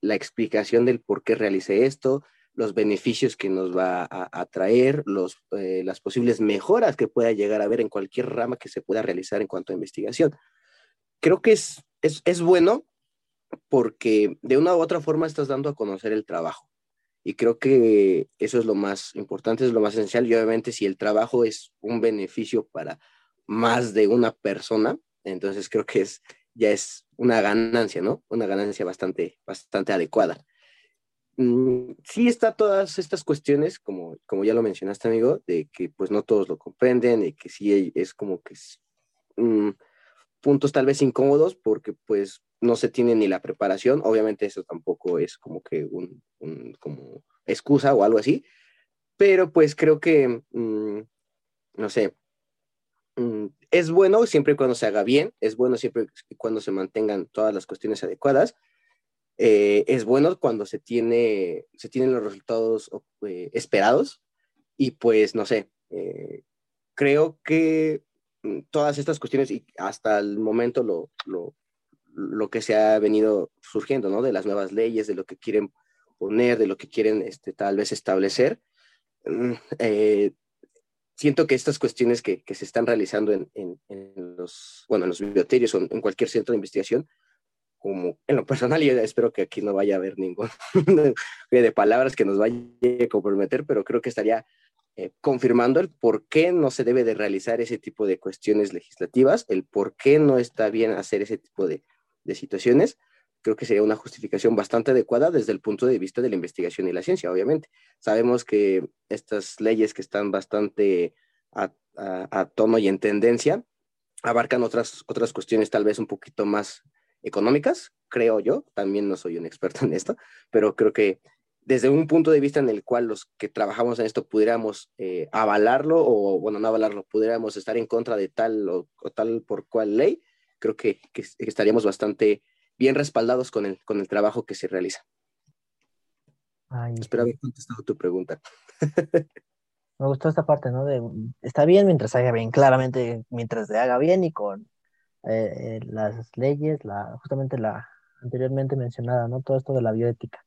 la explicación del por qué realice esto, los beneficios que nos va a, traer, los, eh, las posibles mejoras que pueda llegar a haber en cualquier rama que se pueda realizar en cuanto a investigación. Creo que es, es, bueno porque de una u otra forma estás dando a conocer el trabajo. Y creo que eso es lo más importante, es lo más esencial. Y obviamente si el trabajo es un beneficio para más de una persona, entonces creo que es, ya es una ganancia, ¿no? Una ganancia bastante, bastante adecuada. Mm, sí está todas estas cuestiones, como, como ya lo mencionaste, amigo, de que pues no todos lo comprenden y que sí es como que es, mm, puntos tal vez incómodos porque pues no se tiene ni la preparación, obviamente eso tampoco es como que un, como excusa o algo así, pero pues creo que, mm, no sé, Mm, es bueno siempre y cuando se haga bien, es bueno siempre y cuando se mantengan todas las cuestiones adecuadas. Eh, es bueno cuando se, tiene, se tienen los resultados eh, esperados y pues no sé, eh, creo que mm, todas estas cuestiones y hasta el momento lo, lo, lo, que se ha venido surgiendo, ¿no? De las nuevas leyes, de lo que quieren poner, de lo que quieren este, tal vez establecer, mm, siento que estas cuestiones que, que se están realizando en, en, los, bueno, en los biblioterios o en cualquier centro de investigación, como en lo personal, yo espero que aquí no vaya a haber ningún [LAUGHS] de palabras que nos vaya a comprometer, pero creo que estaría eh, confirmando el por qué no se debe de realizar ese tipo de cuestiones legislativas, el por qué no está bien hacer ese tipo de, de situaciones, creo que sería una justificación bastante adecuada desde el punto de vista de la investigación y la ciencia, obviamente. Sabemos que estas leyes que están bastante a, tono y en tendencia, abarcan otras, otras cuestiones tal vez un poquito más económicas, creo yo, también no soy un experto en esto, pero creo que desde un punto de vista en el cual los que trabajamos en esto pudiéramos eh, avalarlo o, bueno, no avalarlo, pudiéramos estar en contra de tal o, tal por cual ley, creo que, estaríamos bastante bien respaldados con el, con el trabajo que se realiza. Espero haber contestado tu pregunta. Me gustó esta parte, ¿no? De, está bien mientras haga bien, claramente mientras se haga bien y con eh, eh, las leyes, la, justamente la anteriormente mencionada, ¿no? Todo esto de la bioética.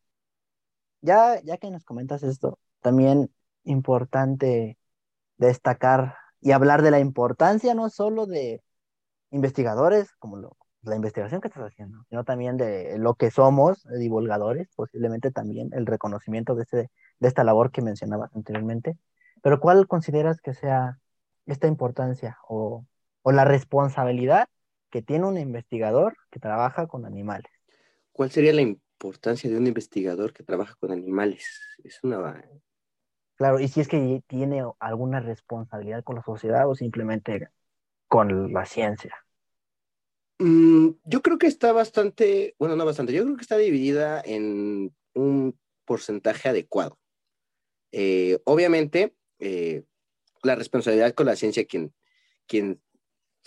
Ya, ya que nos comentas esto, también importante destacar y hablar de la importancia no solo de investigadores, como lo, la investigación que estás haciendo, sino también de lo que somos, divulgadores, posiblemente también el reconocimiento de, este, de esta labor que mencionabas anteriormente. Pero ¿cuál consideras que sea esta importancia o, o la responsabilidad que tiene un investigador que trabaja con animales? ¿Cuál sería la importancia de un investigador que trabaja con animales? Es una... Claro, y si es que tiene alguna responsabilidad con la sociedad o simplemente con la ciencia. Mm, yo creo que está bastante, bueno, no bastante, yo creo que está dividida en un porcentaje adecuado. Eh, obviamente, eh, la responsabilidad con la ciencia, quien, quien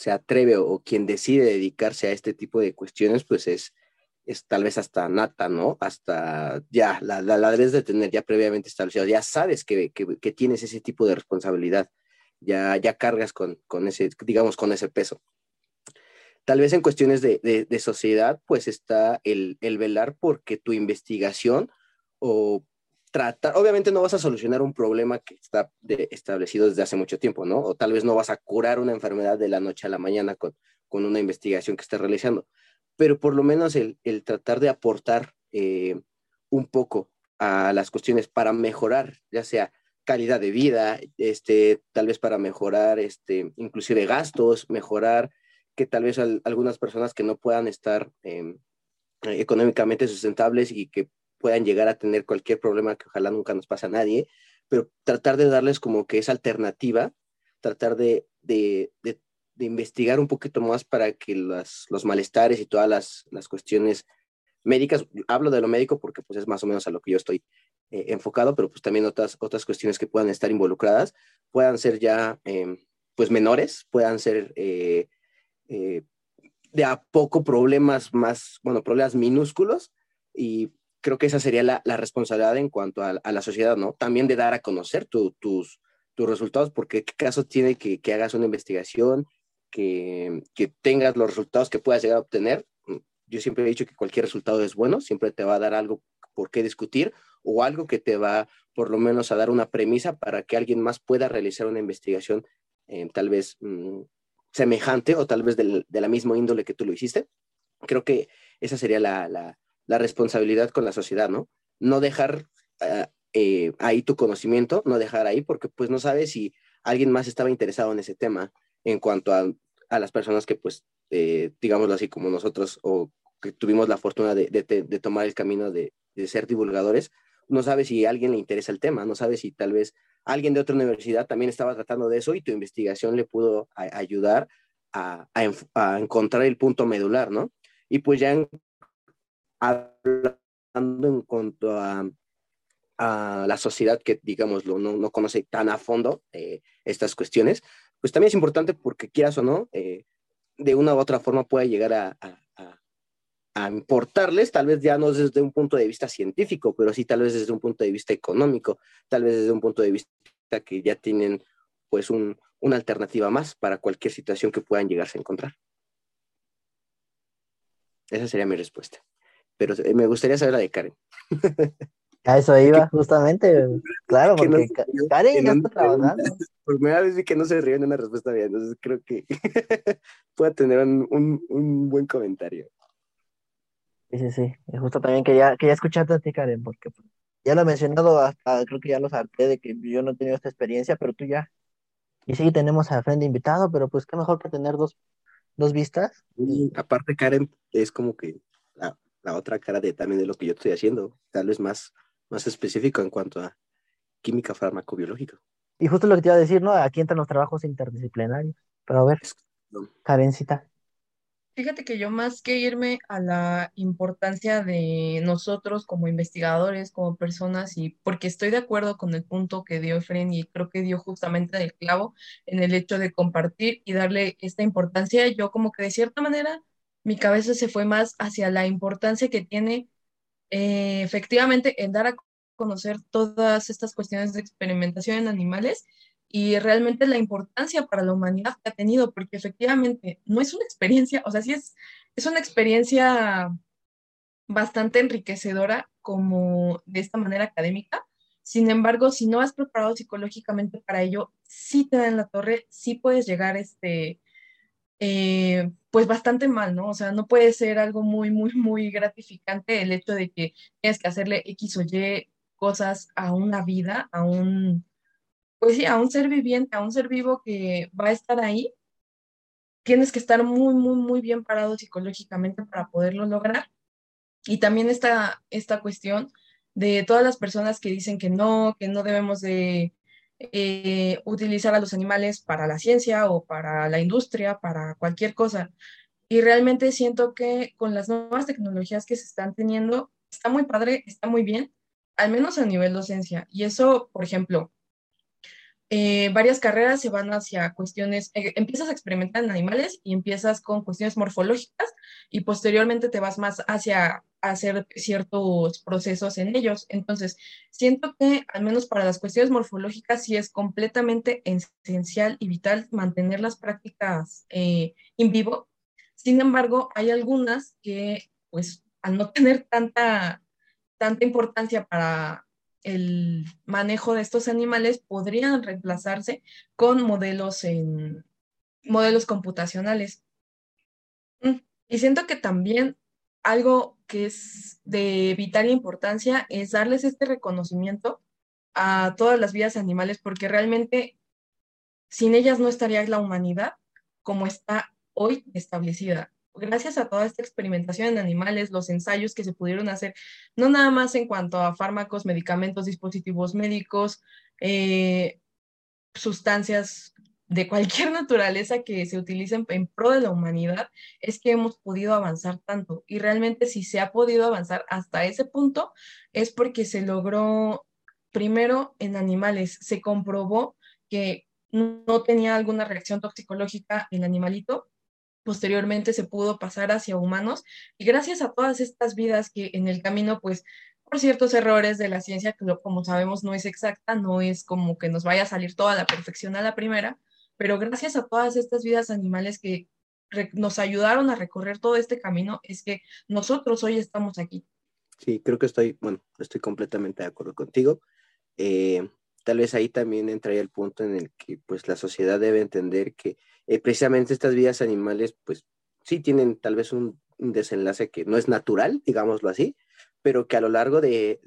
se atreve o, quien decide dedicarse a este tipo de cuestiones, pues es, es tal vez hasta nata, ¿no? Hasta ya, la, la, debes de tener ya previamente establecido, ya sabes que, que, que, tienes ese tipo de responsabilidad, ya, ya cargas con, con ese, digamos, con ese peso. Tal vez en cuestiones de, de, sociedad, pues está el, el, velar porque tu investigación o tratar, obviamente no vas a solucionar un problema que está establecido desde hace mucho tiempo, ¿no? O tal vez no vas a curar una enfermedad de la noche a la mañana con, con una investigación que estés realizando, pero por lo menos el, el tratar de aportar eh, un poco a las cuestiones para mejorar, ya sea calidad de vida, este, tal vez para mejorar, este, inclusive gastos, mejorar que tal vez algunas personas que no puedan estar em, económicamente sustentables y que puedan llegar a tener cualquier problema que ojalá nunca nos pase a nadie, pero tratar de darles como que esa alternativa, tratar de, de, de, investigar un poquito más para que las, los malestares y todas las, las, cuestiones médicas, hablo de lo médico porque pues es más o menos a lo que yo estoy eh, enfocado, pero pues también otras, otras cuestiones que puedan estar involucradas, puedan ser ya em, pues menores, puedan ser... Eh, eh, de a poco problemas más, bueno, problemas minúsculos y creo que esa sería la, la responsabilidad en cuanto a, a, la sociedad, ¿no? También de dar a conocer tus, tus resultados, porque qué caso tiene que, que hagas una investigación, que, que, tengas los resultados que puedas llegar a obtener. Yo siempre he dicho que cualquier resultado es bueno, siempre te va a dar algo por qué discutir o algo que te va por lo menos a dar una premisa para que alguien más pueda realizar una investigación eh, tal vez mm, semejante o tal vez de la misma índole que tú lo hiciste. Creo que esa sería la, la, la responsabilidad con la sociedad, ¿no? No dejar uh, ahí tu conocimiento, no dejar ahí, porque pues no sabes si alguien más estaba interesado en ese tema en cuanto a, a las personas que pues, eh, digámoslo así como nosotros, o que tuvimos la fortuna de, de, tomar el camino de, de ser divulgadores, no sabes si a alguien le interesa el tema, no sabes si tal vez alguien de otra universidad también estaba tratando de eso y tu investigación le pudo ayudar a, encontrar el punto medular, ¿no? Y pues ya hablando en cuanto a, la sociedad que, digamos, no, no conoce tan a fondo eh, estas cuestiones, pues también es importante porque quieras o no, eh, de una u otra forma puede llegar a, a importarles, tal vez ya no desde un punto de vista científico, pero sí tal vez desde un punto de vista económico, tal vez desde un punto de vista que ya tienen pues un, una alternativa más para cualquier situación que puedan llegarse a encontrar. Esa sería mi respuesta. Pero eh, me gustaría saber la de Karen. [LAUGHS] A eso iba, justamente. Claro, porque Karen ya está trabajando. [LAUGHS] Por primera vez vi que no se ríe en una respuesta bien, entonces creo que [LAUGHS] pueda tener un, un, un buen comentario. Sí, sí, sí. Y justo también quería, quería escucharte a ti, Karen, porque pues, ya lo he mencionado, hasta creo que ya lo salté de que yo no he tenido esta experiencia, pero tú ya. Y sí, tenemos a frente invitado, pero pues qué mejor que tener dos, dos vistas. Y aparte, Karen es como que la, la, otra cara de también de lo que yo estoy haciendo, tal vez más, más específico en cuanto a química farmacobiológica. Y justo lo que te iba a decir, ¿no? Aquí entran los trabajos interdisciplinarios. Pero a ver, Karencita. Fíjate que yo más que irme a la importancia de nosotros como investigadores, como personas, y porque estoy de acuerdo con el punto que dio Efren y creo que dio justamente el clavo en el hecho de compartir y darle esta importancia, yo como que de cierta manera mi cabeza se fue más hacia la importancia que tiene eh, efectivamente en dar a conocer todas estas cuestiones de experimentación en animales y realmente la importancia para la humanidad que ha tenido, porque efectivamente no es una experiencia, o sea, sí es, es una experiencia bastante enriquecedora como de esta manera académica. Sin embargo, si no has preparado psicológicamente para ello, sí te da en la torre, sí puedes llegar este, eh, pues bastante mal, ¿no? O sea, no puede ser algo muy, muy, muy gratificante el hecho de que tienes que hacerle X o Y cosas a una vida, a un, pues sí, a un ser viviente, a un ser vivo que va a estar ahí, tienes que estar muy, muy, muy bien parado psicológicamente para poderlo lograr. Y también está esta cuestión de todas las personas que dicen que no, que no debemos de eh, utilizar a los animales para la ciencia o para la industria, para cualquier cosa. Y realmente siento que con las nuevas tecnologías que se están teniendo, está muy padre, está muy bien, al menos a nivel docencia. Y eso, por ejemplo, eh, varias carreras se van hacia cuestiones, eh, empiezas a experimentar en animales y empiezas con cuestiones morfológicas y posteriormente te vas más hacia hacer ciertos procesos en ellos. Entonces, siento que al menos para las cuestiones morfológicas sí es completamente esencial y vital mantener las prácticas eh, en vivo. Sin embargo, hay algunas que, pues, al no tener tanta, tanta importancia para el manejo de estos animales podrían reemplazarse con modelos en modelos computacionales. Mm, y siento que también algo que es de vital importancia es darles este reconocimiento a todas las vidas animales, porque realmente sin ellas no estaría la humanidad como está hoy establecida gracias a toda esta experimentación en animales, los ensayos que se pudieron hacer, no nada más en cuanto a fármacos, medicamentos, dispositivos médicos, eh, sustancias de cualquier [LAUGHS] naturaleza que se utilicen en pro de la humanidad, es que hemos podido avanzar tanto. Y realmente si se ha podido avanzar hasta ese punto, es porque se logró, primero en animales, se comprobó que no tenía alguna reacción toxicológica el animalito, posteriormente se pudo pasar hacia humanos y gracias a todas estas vidas que en el camino, pues por ciertos errores de la ciencia, que como sabemos no es exacta, no es como que nos vaya a salir toda la perfección a la primera, pero gracias a todas estas vidas animales que nos ayudaron a recorrer todo este camino, es que nosotros hoy estamos aquí. Sí, creo que estoy, bueno, estoy completamente de acuerdo contigo. Eh, tal vez ahí también entraría el punto en el que pues la sociedad debe entender que eh, precisamente estas vidas animales pues sí tienen tal vez un, desenlace que no es natural, digámoslo así, pero que a lo largo de,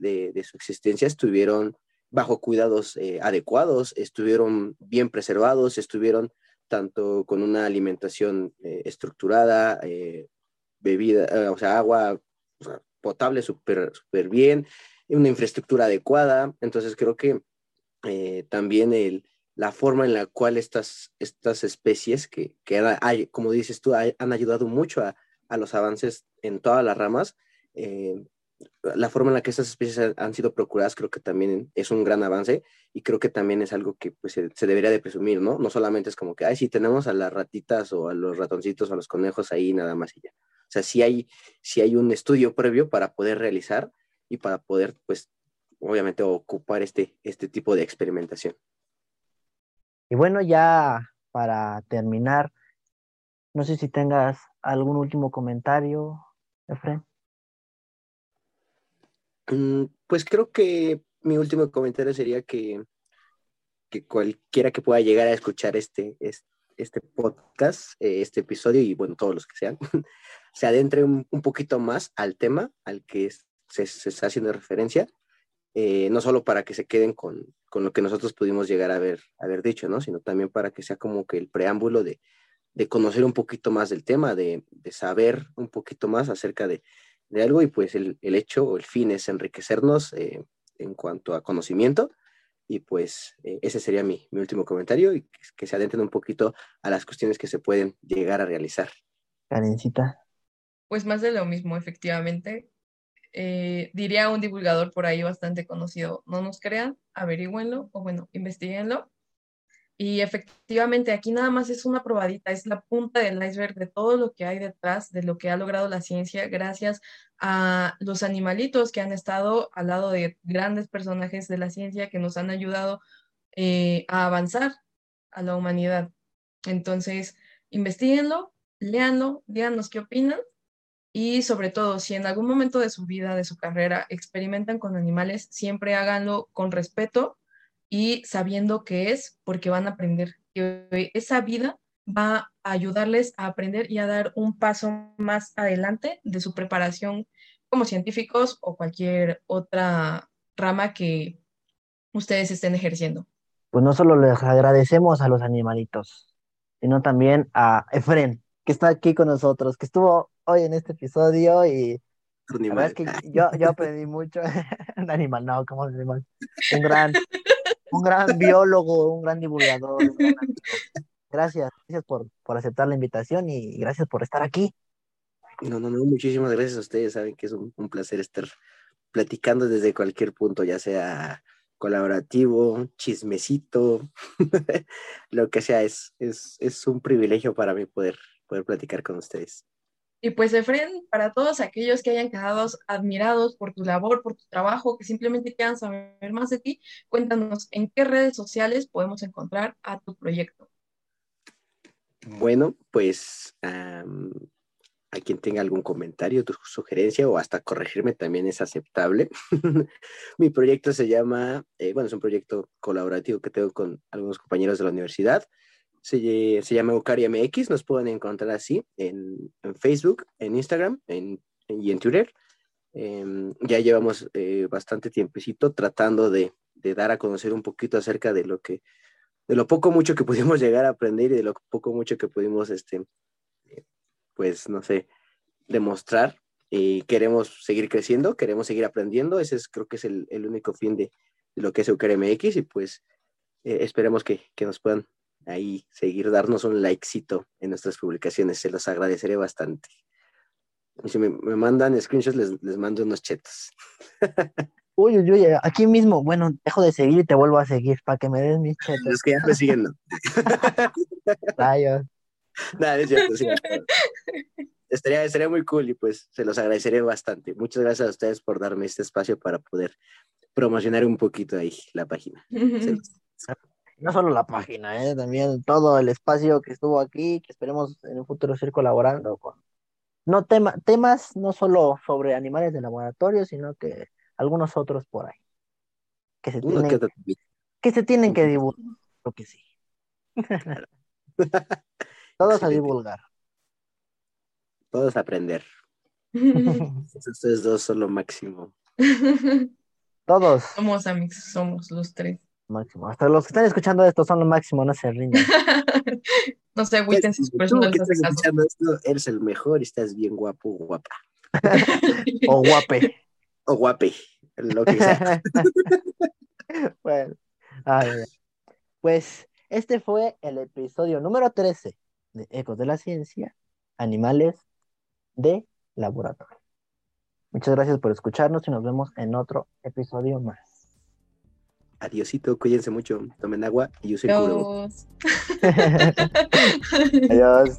su existencia estuvieron bajo cuidados eh, adecuados, estuvieron bien preservados, estuvieron tanto con una alimentación eh, estructurada, bebida, o sea, agua potable súper super bien, una infraestructura adecuada. Entonces creo que también el, la forma en la cual estas, estas especies, que, que hay, como dices tú, han ayudado mucho a, a, los avances en todas las ramas, eh, la forma en la que estas especies han, sido procuradas creo que también es un gran avance y creo que también es algo que pues, se, se, debería de presumir, ¿no? No solamente es como que, ay, si tenemos a las ratitas o a los ratoncitos o a los conejos ahí nada más y ya. O sea, sí hay, sí hay un estudio previo para poder realizar y para poder pues obviamente ocupar este, este tipo de experimentación. Y bueno, ya para terminar, no sé si tengas algún último comentario, Efren. Mm, pues creo que mi último comentario sería que, que cualquiera que pueda llegar a escuchar este, este, podcast, eh, este episodio y bueno, todos los que sean, [LAUGHS] se adentre un, poquito más al tema al que se, se está haciendo referencia eh, no solo para que se queden con, con, lo que nosotros pudimos llegar a haber, haber dicho, ¿no? Sino también para que sea como que el preámbulo de, de conocer un poquito más del tema, de, de saber un poquito más acerca de, de algo y pues el, el, hecho o el fin es enriquecernos eh, en cuanto a conocimiento Y pues eh, ese sería mi, mi, último comentario y que, se adentren un poquito a las cuestiones que se pueden llegar a realizar. Karencita. Pues más de lo mismo, efectivamente. Eh, diría un divulgador por ahí bastante conocido, no nos crean, averigüenlo o bueno, investiguenlo. Y efectivamente aquí nada más es una probadita, es la punta del iceberg de todo lo que hay detrás, de lo que ha logrado la ciencia gracias a los animalitos que han estado al lado de grandes personajes de la ciencia que nos han ayudado eh, a avanzar a la humanidad. Entonces, investiguenlo, léanlo, díganos qué opinan y sobre todo, si en algún momento de su vida, de su carrera, experimentan con animales, siempre háganlo con respeto y sabiendo qué es, porque van a aprender. Que esa vida va a ayudarles a aprender y a dar un paso más adelante de su preparación como científicos o cualquier otra rama que ustedes estén ejerciendo. Pues no solo les agradecemos a los animalitos, sino también a Efren, que está aquí con nosotros, que estuvo hoy en este episodio y la verdad es que yo, yo aprendí mucho. [LAUGHS] un animal, no, ¿cómo un animal? Un gran, un gran [LAUGHS] biólogo, un gran divulgador. gracias, gracias por, por aceptar la invitación y gracias por estar aquí. No, no, no, muchísimas gracias a ustedes. Saben que es un, un placer estar platicando desde cualquier punto, ya sea colaborativo, chismecito, [LAUGHS] lo que sea, es, es, es un privilegio para mí poder poder platicar con ustedes. Y pues, Efren, para todos aquellos que hayan quedado admirados por tu labor, por tu trabajo, que simplemente quieran saber más de ti, cuéntanos en qué redes sociales podemos encontrar a tu proyecto. Bueno, pues a quien tenga algún comentario, tu sugerencia o hasta corregirme también es aceptable. [LAUGHS] Mi proyecto se llama, eh, bueno, es un proyecto colaborativo que tengo con algunos compañeros de la universidad se, se llama Eucaria MX, nos pueden encontrar así en, Facebook, en Instagram y en Twitter. Em, ya llevamos eh, bastante tiempecito tratando de, de, dar a conocer un poquito acerca de lo que, de lo poco mucho que [LAUGHS] pudimos llegar a aprender y de lo poco mucho que pudimos, este, eh, pues, no sé, demostrar. Y queremos seguir creciendo, queremos seguir aprendiendo. Ese es, creo que es el, el único fin de, lo que es Eucaria MX y pues eh, esperemos que, que nos puedan ahí seguir, darnos un likecito en nuestras publicaciones, se los agradeceré bastante. si me, mandan screenshots, les, les, mando unos chetos. [LAUGHS] uy, uy, uy, aquí mismo, bueno, dejo de seguir y te vuelvo a seguir para que me des mis [LAUGHS] chetos. Es que ya me siguen, ¿no? [LAUGHS] Rayos. Nada, es cierto, sí. Estaría, estaría muy cool y pues se los agradeceré bastante. Muchas gracias a ustedes por darme este espacio para poder promocionar un poquito ahí la página no solo la página, ¿eh? también todo el espacio que estuvo aquí, que esperemos en un futuro seguir colaborando con no tema, temas no solo sobre animales de laboratorio, sino que algunos otros por ahí. Que se tienen que, se tienen que divulgar, lo que sí. [LAUGHS] Todos a divulgar. Todos a aprender. [LAUGHS] Ustedes dos son lo máximo. [LAUGHS] Todos. Somos amigos, somos los tres máximo. Hasta los que están escuchando esto son lo máximo, no se rindan. [LAUGHS] no se agüiten si eso estás escuchando esto, eres el mejor y estás bien guapo, guapa. [LAUGHS] o guape. O guape, lo que sea. [LAUGHS] bueno, pues este fue el episodio número 13 de Ecos de la Ciencia, Animales de Laboratorio. Muchas gracias por escucharnos y nos vemos en otro episodio más. Adiosito, cuídense mucho, tomen agua y usen Adiós. [LAUGHS] [LAUGHS] Adiós.